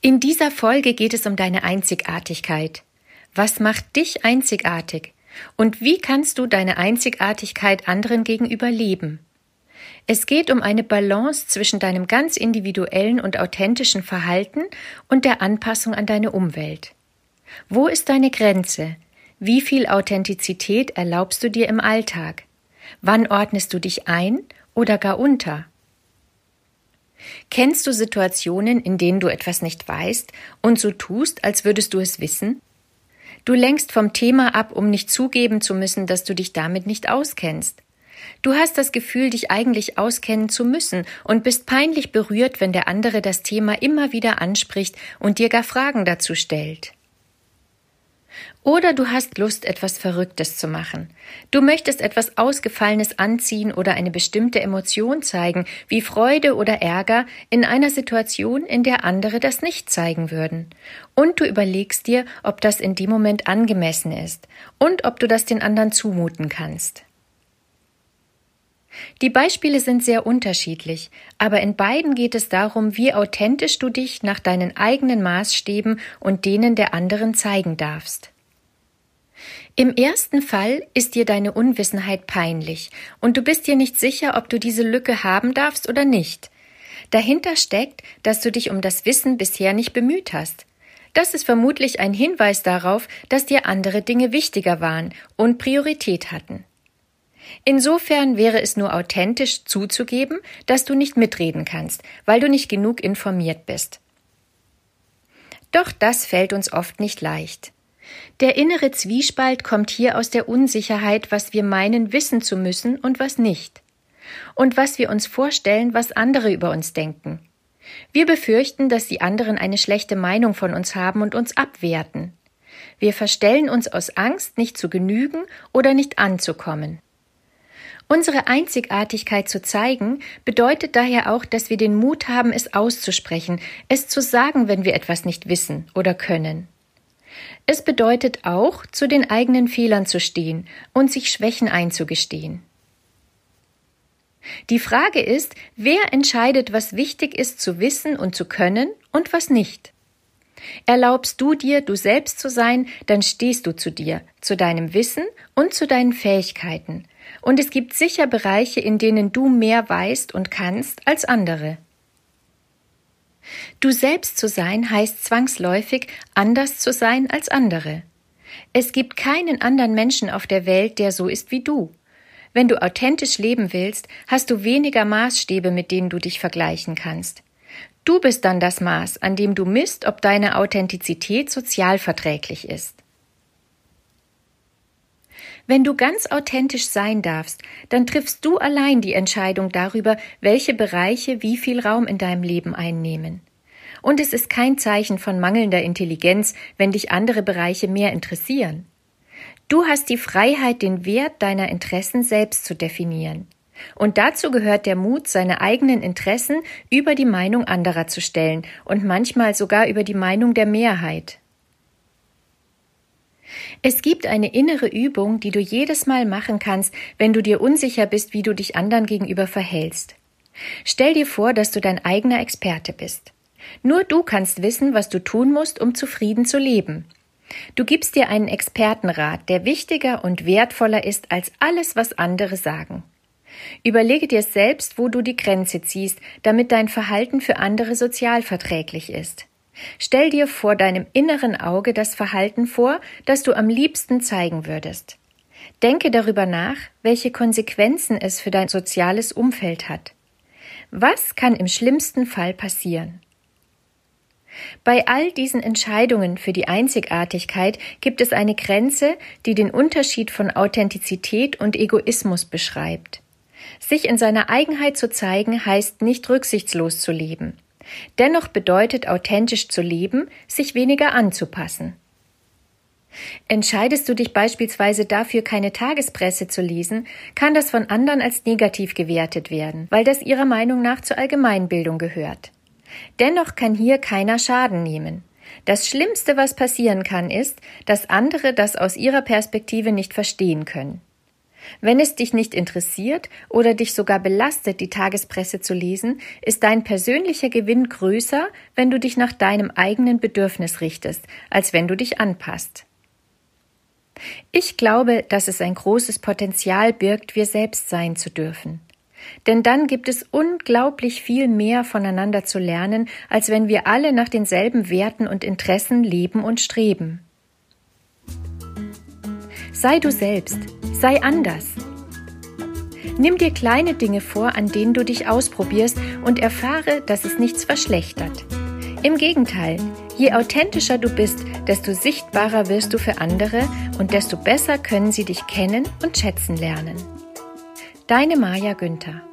In dieser Folge geht es um deine Einzigartigkeit. Was macht dich einzigartig? Und wie kannst du deine Einzigartigkeit anderen gegenüber leben? Es geht um eine Balance zwischen deinem ganz individuellen und authentischen Verhalten und der Anpassung an deine Umwelt. Wo ist deine Grenze? Wie viel Authentizität erlaubst du dir im Alltag? Wann ordnest du dich ein oder gar unter? Kennst du Situationen, in denen du etwas nicht weißt und so tust, als würdest du es wissen? Du lenkst vom Thema ab, um nicht zugeben zu müssen, dass du dich damit nicht auskennst. Du hast das Gefühl, dich eigentlich auskennen zu müssen und bist peinlich berührt, wenn der andere das Thema immer wieder anspricht und dir gar Fragen dazu stellt. Oder du hast Lust, etwas Verrücktes zu machen. Du möchtest etwas Ausgefallenes anziehen oder eine bestimmte Emotion zeigen, wie Freude oder Ärger, in einer Situation, in der andere das nicht zeigen würden. Und du überlegst dir, ob das in dem Moment angemessen ist und ob du das den anderen zumuten kannst. Die Beispiele sind sehr unterschiedlich, aber in beiden geht es darum, wie authentisch du dich nach deinen eigenen Maßstäben und denen der anderen zeigen darfst. Im ersten Fall ist dir deine Unwissenheit peinlich und du bist dir nicht sicher, ob du diese Lücke haben darfst oder nicht. Dahinter steckt, dass du dich um das Wissen bisher nicht bemüht hast. Das ist vermutlich ein Hinweis darauf, dass dir andere Dinge wichtiger waren und Priorität hatten. Insofern wäre es nur authentisch zuzugeben, dass du nicht mitreden kannst, weil du nicht genug informiert bist. Doch das fällt uns oft nicht leicht. Der innere Zwiespalt kommt hier aus der Unsicherheit, was wir meinen wissen zu müssen und was nicht. Und was wir uns vorstellen, was andere über uns denken. Wir befürchten, dass die anderen eine schlechte Meinung von uns haben und uns abwerten. Wir verstellen uns aus Angst, nicht zu genügen oder nicht anzukommen. Unsere Einzigartigkeit zu zeigen bedeutet daher auch, dass wir den Mut haben, es auszusprechen, es zu sagen, wenn wir etwas nicht wissen oder können. Es bedeutet auch, zu den eigenen Fehlern zu stehen und sich Schwächen einzugestehen. Die Frage ist, wer entscheidet, was wichtig ist zu wissen und zu können und was nicht. Erlaubst du dir, du selbst zu sein, dann stehst du zu dir, zu deinem Wissen und zu deinen Fähigkeiten. Und es gibt sicher Bereiche, in denen du mehr weißt und kannst als andere. Du selbst zu sein heißt zwangsläufig, anders zu sein als andere. Es gibt keinen anderen Menschen auf der Welt, der so ist wie du. Wenn du authentisch leben willst, hast du weniger Maßstäbe, mit denen du dich vergleichen kannst. Du bist dann das Maß, an dem du misst, ob deine Authentizität sozialverträglich ist. Wenn du ganz authentisch sein darfst, dann triffst du allein die Entscheidung darüber, welche Bereiche wie viel Raum in deinem Leben einnehmen. Und es ist kein Zeichen von mangelnder Intelligenz, wenn dich andere Bereiche mehr interessieren. Du hast die Freiheit, den Wert deiner Interessen selbst zu definieren. Und dazu gehört der Mut, seine eigenen Interessen über die Meinung anderer zu stellen und manchmal sogar über die Meinung der Mehrheit. Es gibt eine innere Übung, die du jedes Mal machen kannst, wenn du dir unsicher bist, wie du dich anderen gegenüber verhältst. Stell dir vor, dass du dein eigener Experte bist. Nur du kannst wissen, was du tun musst, um zufrieden zu leben. Du gibst dir einen Expertenrat, der wichtiger und wertvoller ist als alles, was andere sagen. Überlege dir selbst, wo du die Grenze ziehst, damit dein Verhalten für andere sozialverträglich ist. Stell dir vor deinem inneren Auge das Verhalten vor, das du am liebsten zeigen würdest. Denke darüber nach, welche Konsequenzen es für dein soziales Umfeld hat. Was kann im schlimmsten Fall passieren? Bei all diesen Entscheidungen für die Einzigartigkeit gibt es eine Grenze, die den Unterschied von Authentizität und Egoismus beschreibt. Sich in seiner Eigenheit zu zeigen heißt nicht rücksichtslos zu leben. Dennoch bedeutet authentisch zu leben, sich weniger anzupassen. Entscheidest du dich beispielsweise dafür, keine Tagespresse zu lesen, kann das von anderen als negativ gewertet werden, weil das ihrer Meinung nach zur Allgemeinbildung gehört. Dennoch kann hier keiner Schaden nehmen. Das Schlimmste, was passieren kann, ist, dass andere das aus ihrer Perspektive nicht verstehen können. Wenn es dich nicht interessiert oder dich sogar belastet, die Tagespresse zu lesen, ist dein persönlicher Gewinn größer, wenn du dich nach deinem eigenen Bedürfnis richtest, als wenn du dich anpasst. Ich glaube, dass es ein großes Potenzial birgt, wir selbst sein zu dürfen. Denn dann gibt es unglaublich viel mehr voneinander zu lernen, als wenn wir alle nach denselben Werten und Interessen leben und streben. Sei du selbst, sei anders. Nimm dir kleine Dinge vor, an denen du dich ausprobierst und erfahre, dass es nichts verschlechtert. Im Gegenteil, je authentischer du bist, desto sichtbarer wirst du für andere und desto besser können sie dich kennen und schätzen lernen. Deine Maja Günther